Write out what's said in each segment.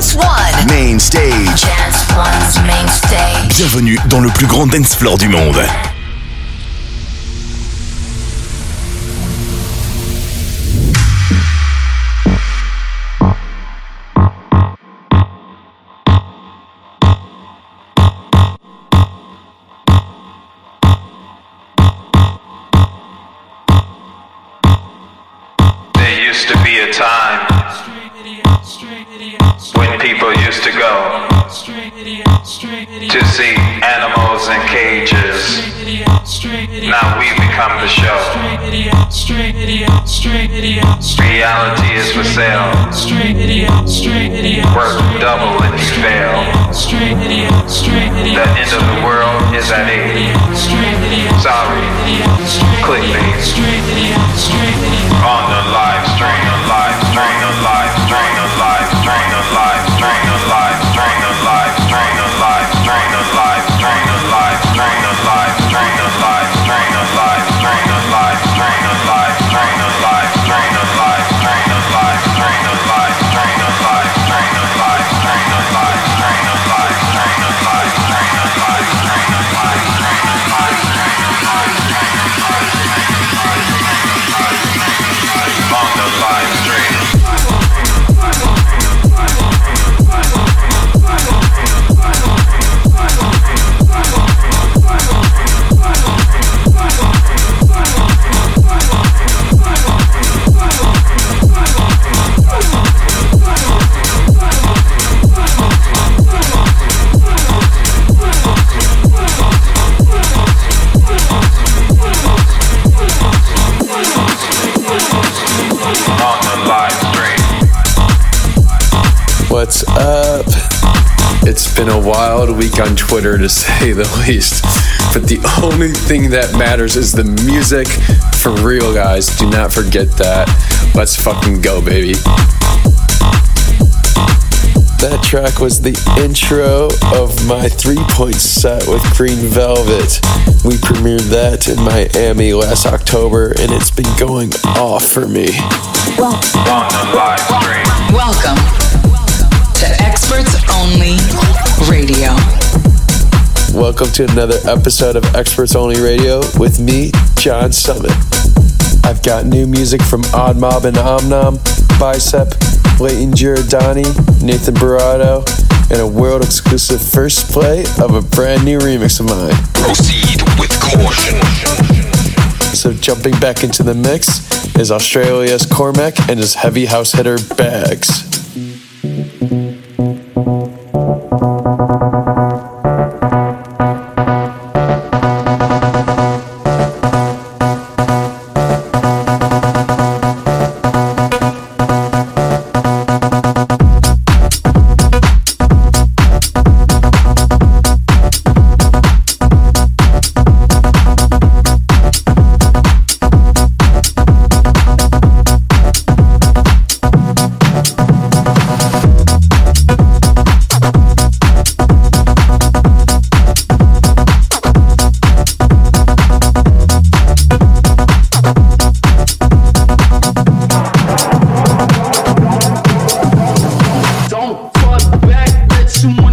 Dance One. Main stage. Dance One's main stage. Bienvenue dans le plus grand dance floor du monde. Now we become the show. Reality is for sale. Work double if you fail. The end of the world is at eight. Sorry, clickbait. On the live stream, been a wild week on Twitter to say the least. But the only thing that matters is the music. For real, guys. Do not forget that. Let's fucking go, baby. That track was the intro of my three point set with Green Velvet. We premiered that in Miami last October, and it's been going off for me. Welcome to Experts Only Radio. Welcome to another episode of Experts Only Radio with me, John Summit. I've got new music from Odd Mob and Omnom, Bicep, Layton Giordani, Nathan Barato, and a world exclusive first play of a brand new remix of mine. Proceed with caution. So jumping back into the mix is Australia's Cormac and his heavy house hitter Bags. Thank you. acho muito.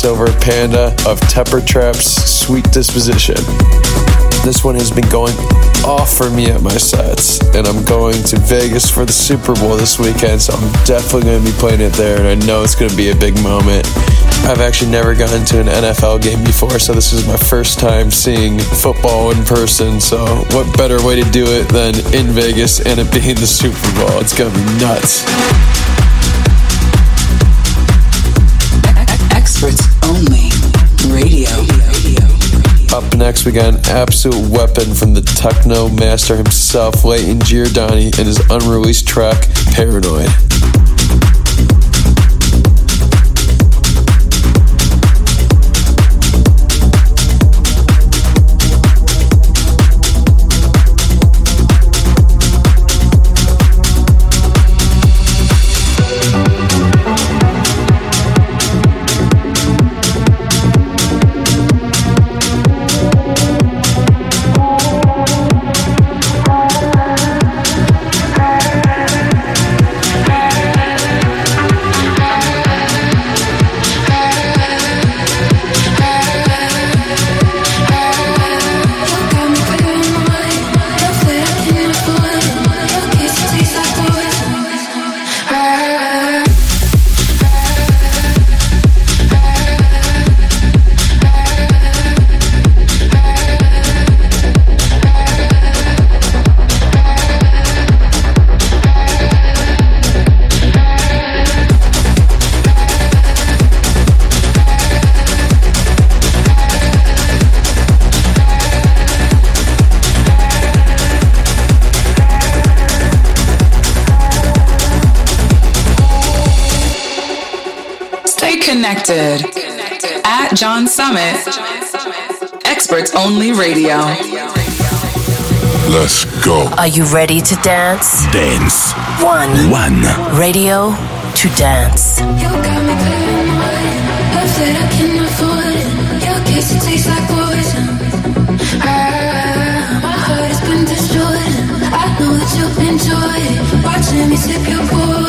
Silver Panda of Temper Trap's Sweet Disposition. This one has been going off for me at my sets, and I'm going to Vegas for the Super Bowl this weekend, so I'm definitely going to be playing it there, and I know it's going to be a big moment. I've actually never gotten to an NFL game before, so this is my first time seeing football in person. So, what better way to do it than in Vegas and it being the Super Bowl? It's gonna be nuts. Only. Radio. Up next, we got an absolute weapon from the techno master himself, Layton Giordani, and his unreleased track, Paranoid. Connected at John Summit. Experts Only Radio. Let's go. Are you ready to dance? Dance. One. One. Radio to dance. You got me sip your Love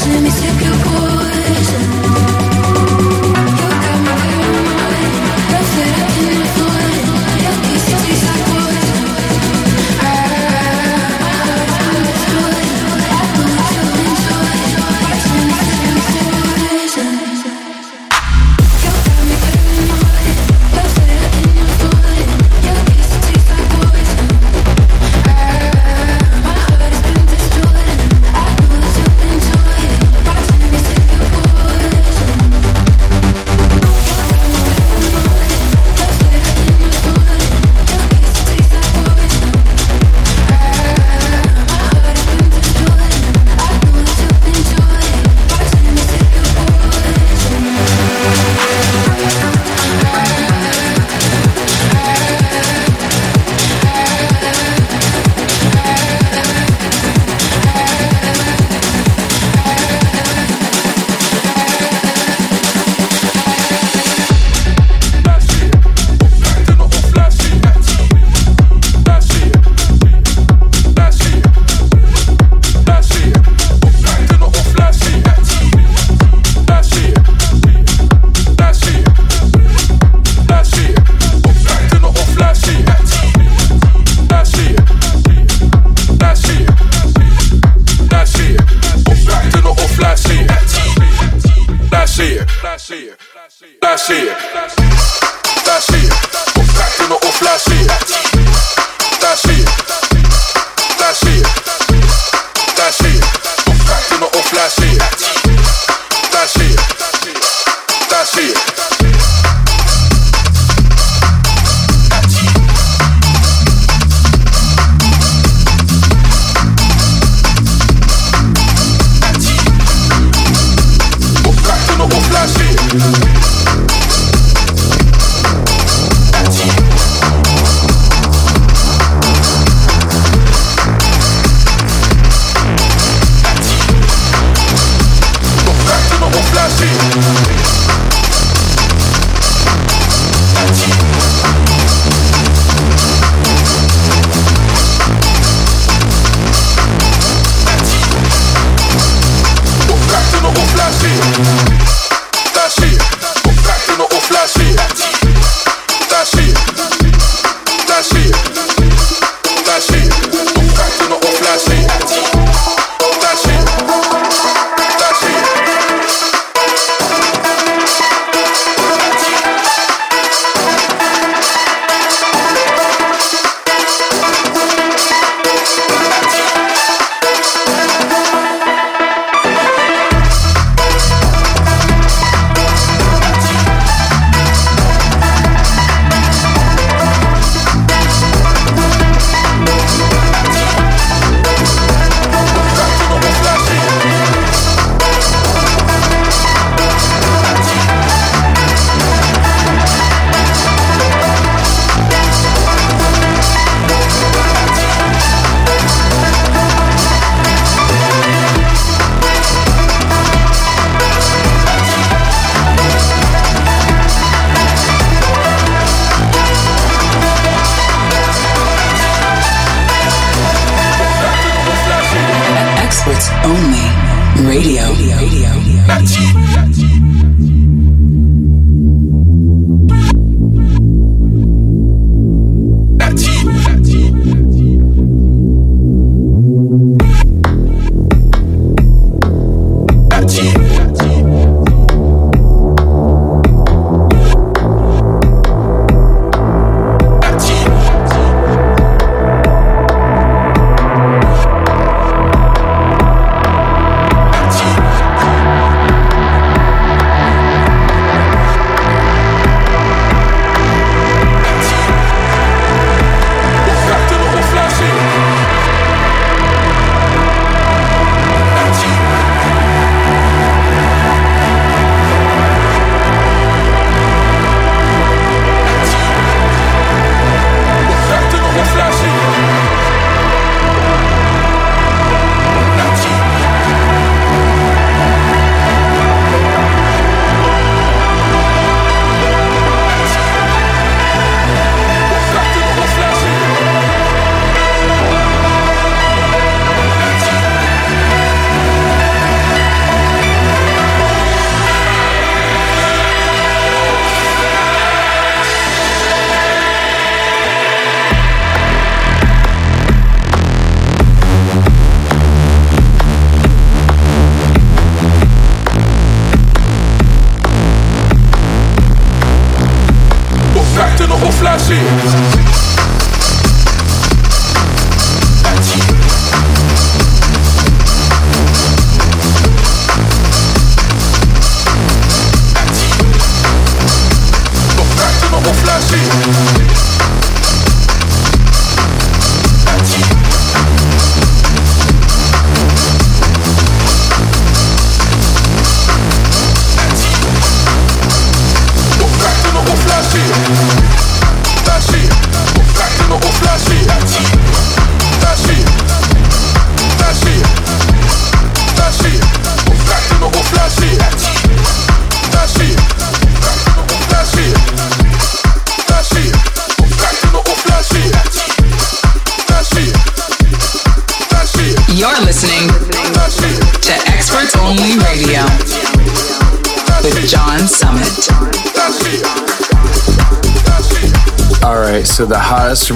Watching me sip your poison.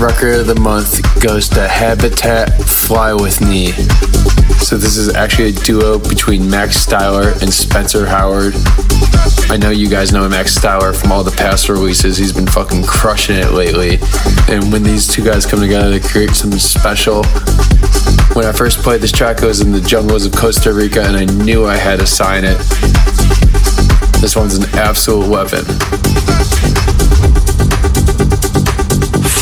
Record of the month goes to Habitat Fly With Me. So this is actually a duo between Max Styler and Spencer Howard. I know you guys know Max Styler from all the past releases. He's been fucking crushing it lately. And when these two guys come together, they create something special. When I first played this track, I was in the jungles of Costa Rica and I knew I had to sign it. This one's an absolute weapon.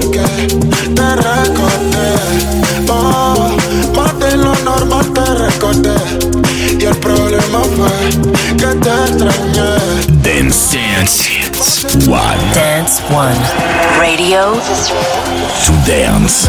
porque te recorté. Oh, más de lo normal te recorté. Y el problema fue que te extrañé. Dance, dance, one. Dance one. Radio to dance.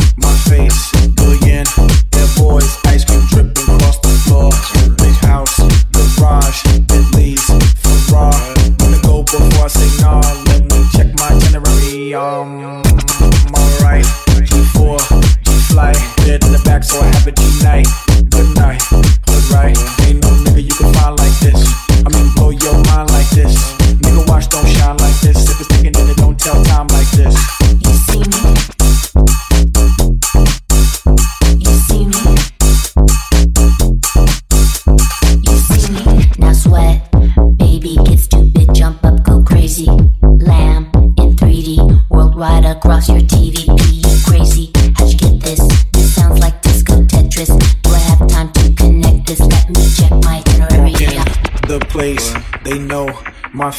face.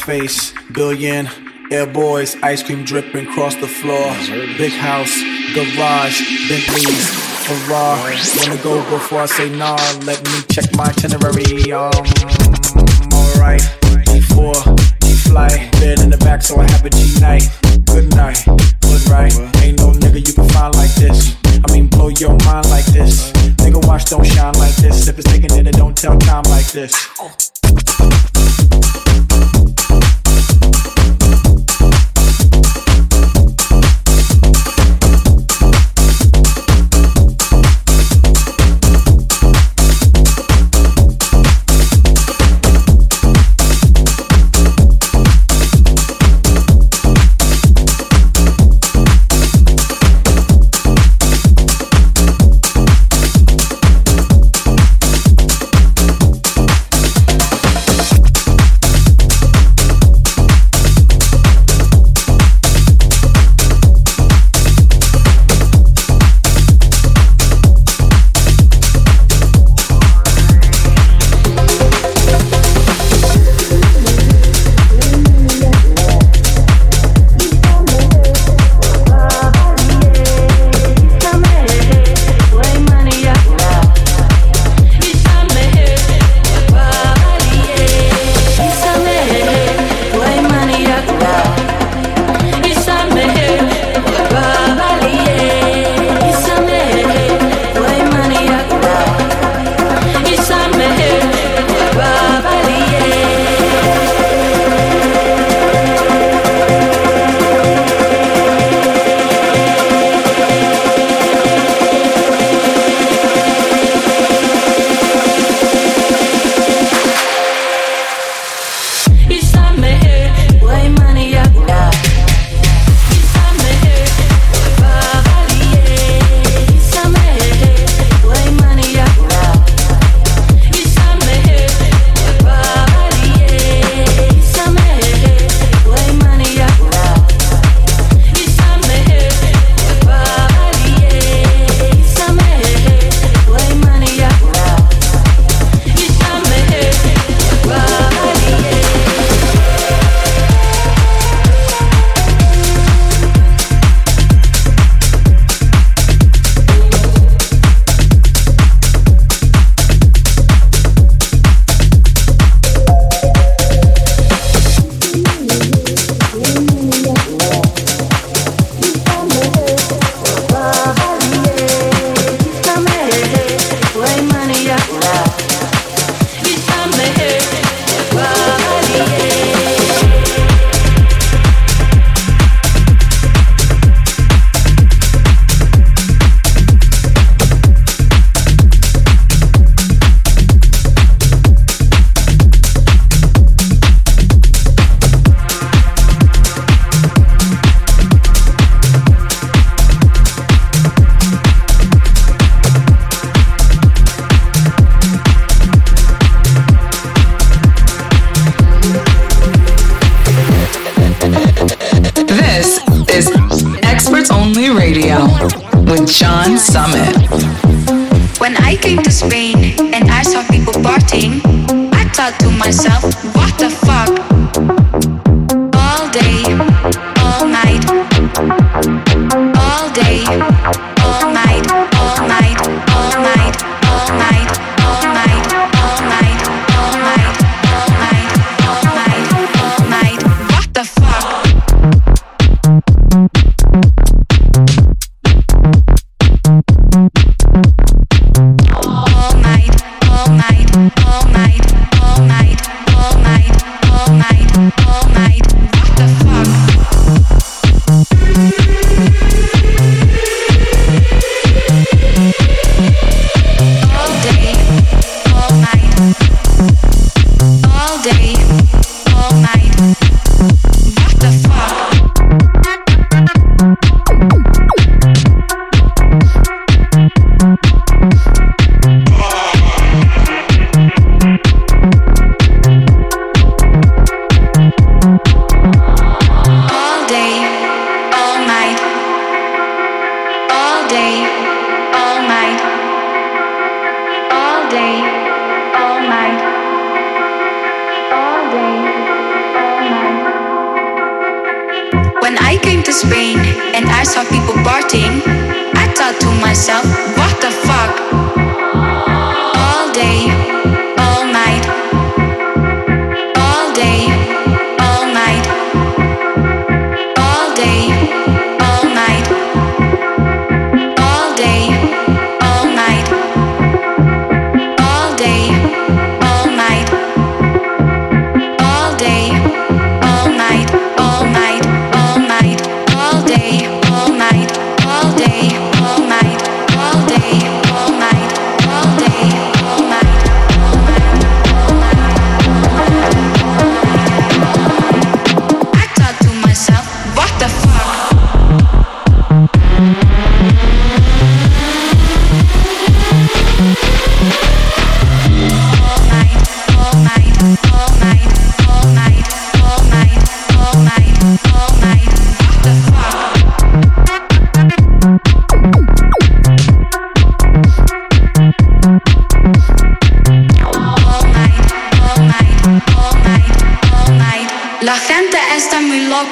My face. Billion air boys, ice cream dripping across the floor. Big house, garage, Bentley's, Ferrari. Wanna go before I say nah? Let me check my itinerary. Um, alright. G4, G fly, bed in the back, so I have a G night. Good night, good right. Ain't no nigga you can find like this. I mean, blow your mind like this. Nigga, watch don't shine like this. If it's taking it, it don't tell time like this.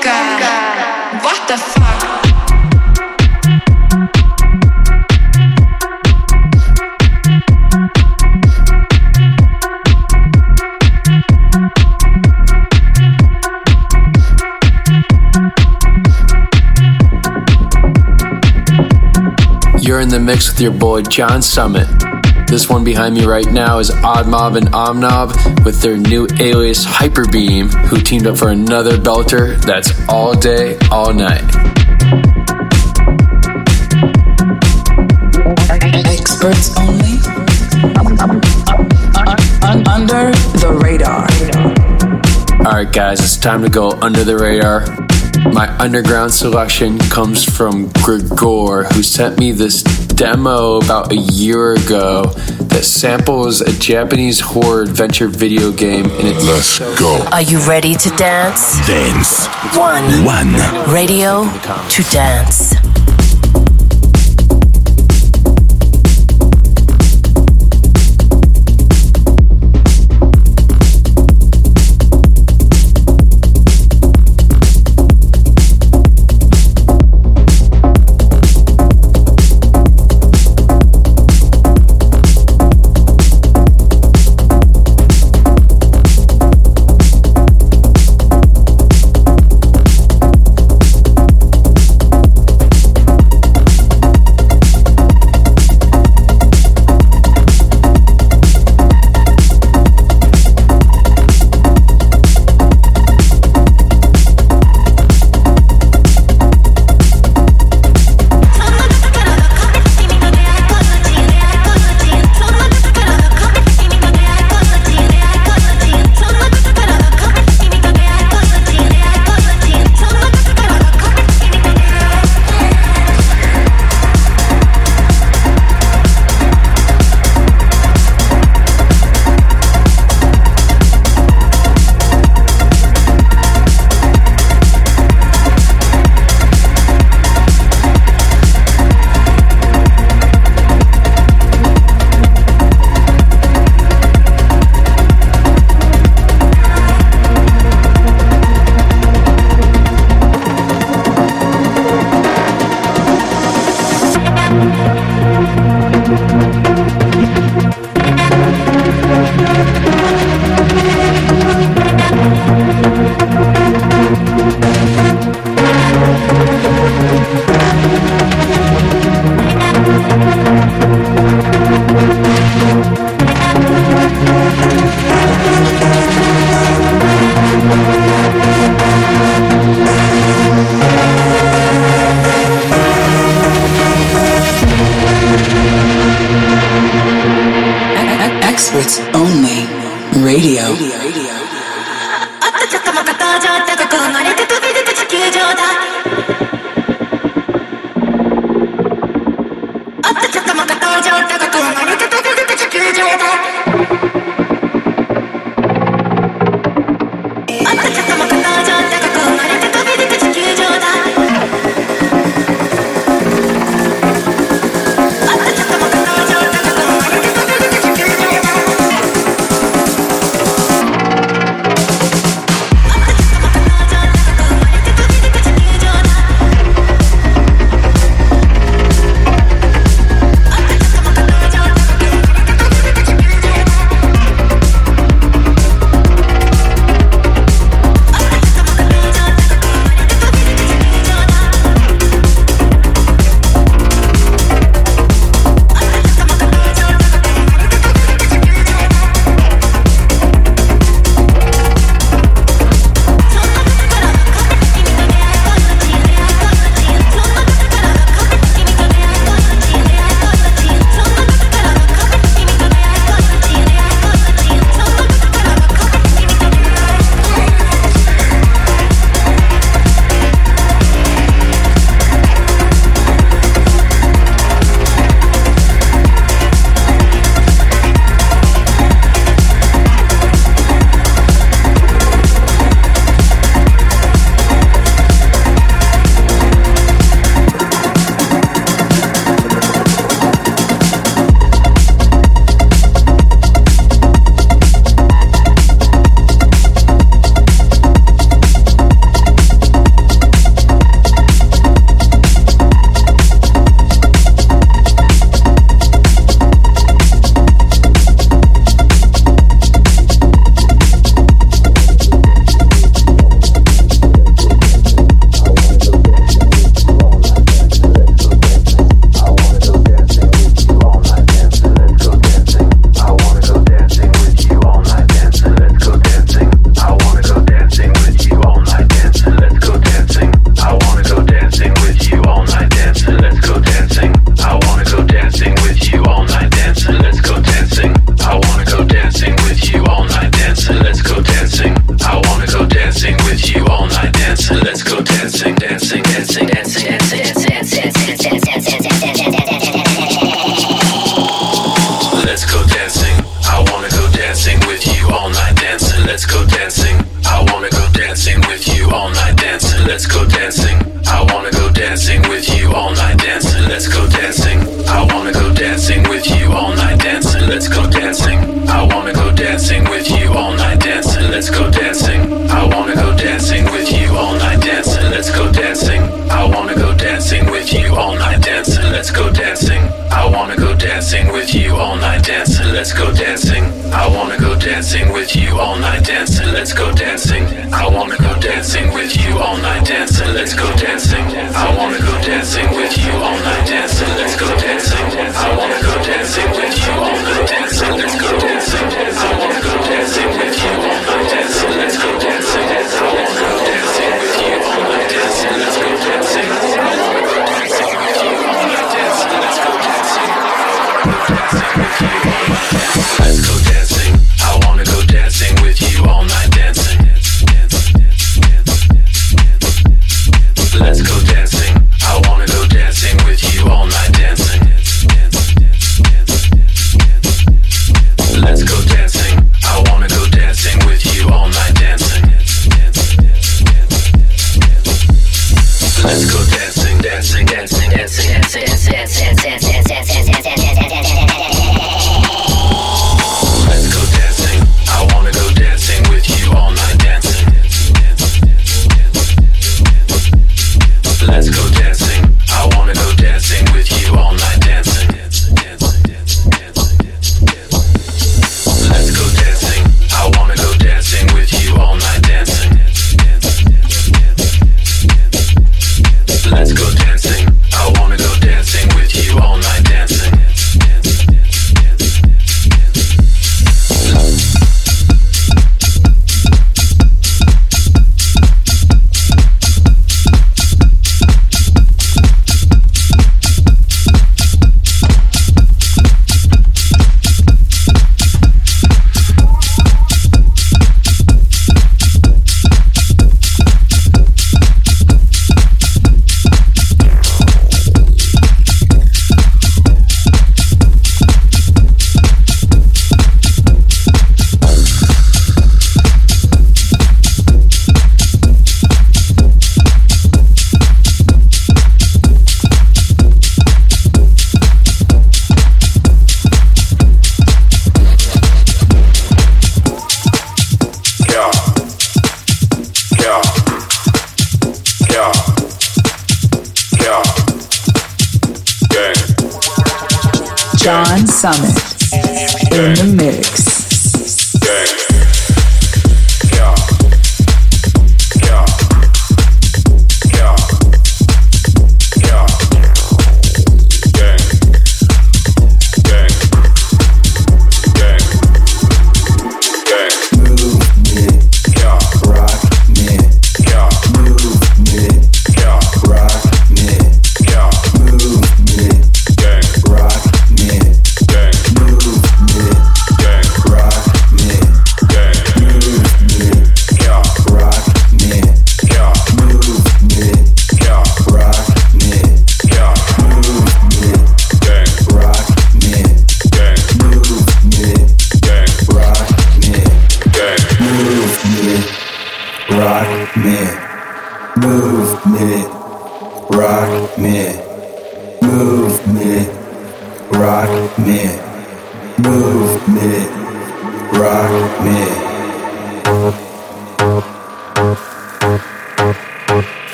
What the fuck? You're in the mix with your boy John Summit. This one behind me right now is Odd Mob and OMNOM with their new alias Hyperbeam, who teamed up for another belter that's all day, all night. Experts only. Under the radar. Alright, guys, it's time to go under the radar. My underground selection comes from Gregor, who sent me this demo about a year ago that samples a Japanese horror adventure video game. And it's Let's go. Are you ready to dance? Dance. One. One. Radio to dance.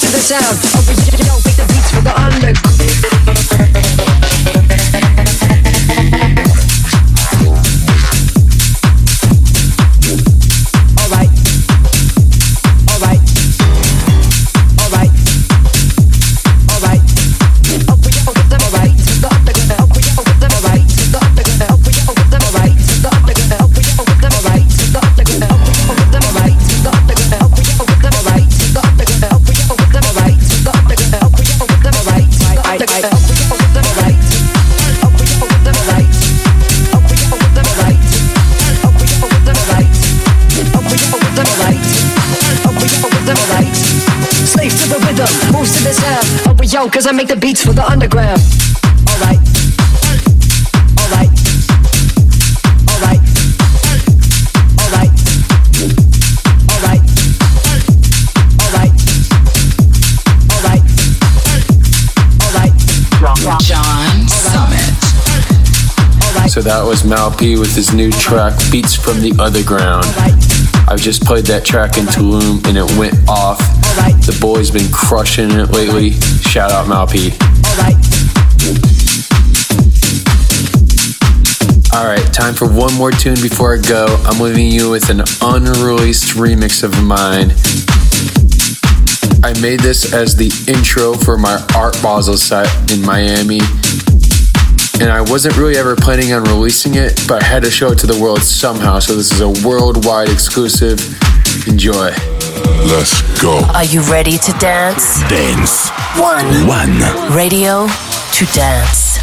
to the sound. That was Mau P with his new track, Beats from the Underground. I've just played that track in Tulum and it went off. The boy's been crushing it lately. Shout out Mau P. Alright, time for one more tune before I go. I'm leaving you with an unreleased remix of mine. I made this as the intro for my Art Basel set in Miami. And I wasn't really ever planning on releasing it, but I had to show it to the world somehow. So this is a worldwide exclusive. Enjoy. Let's go. Are you ready to dance? Dance. One. One. Radio to dance.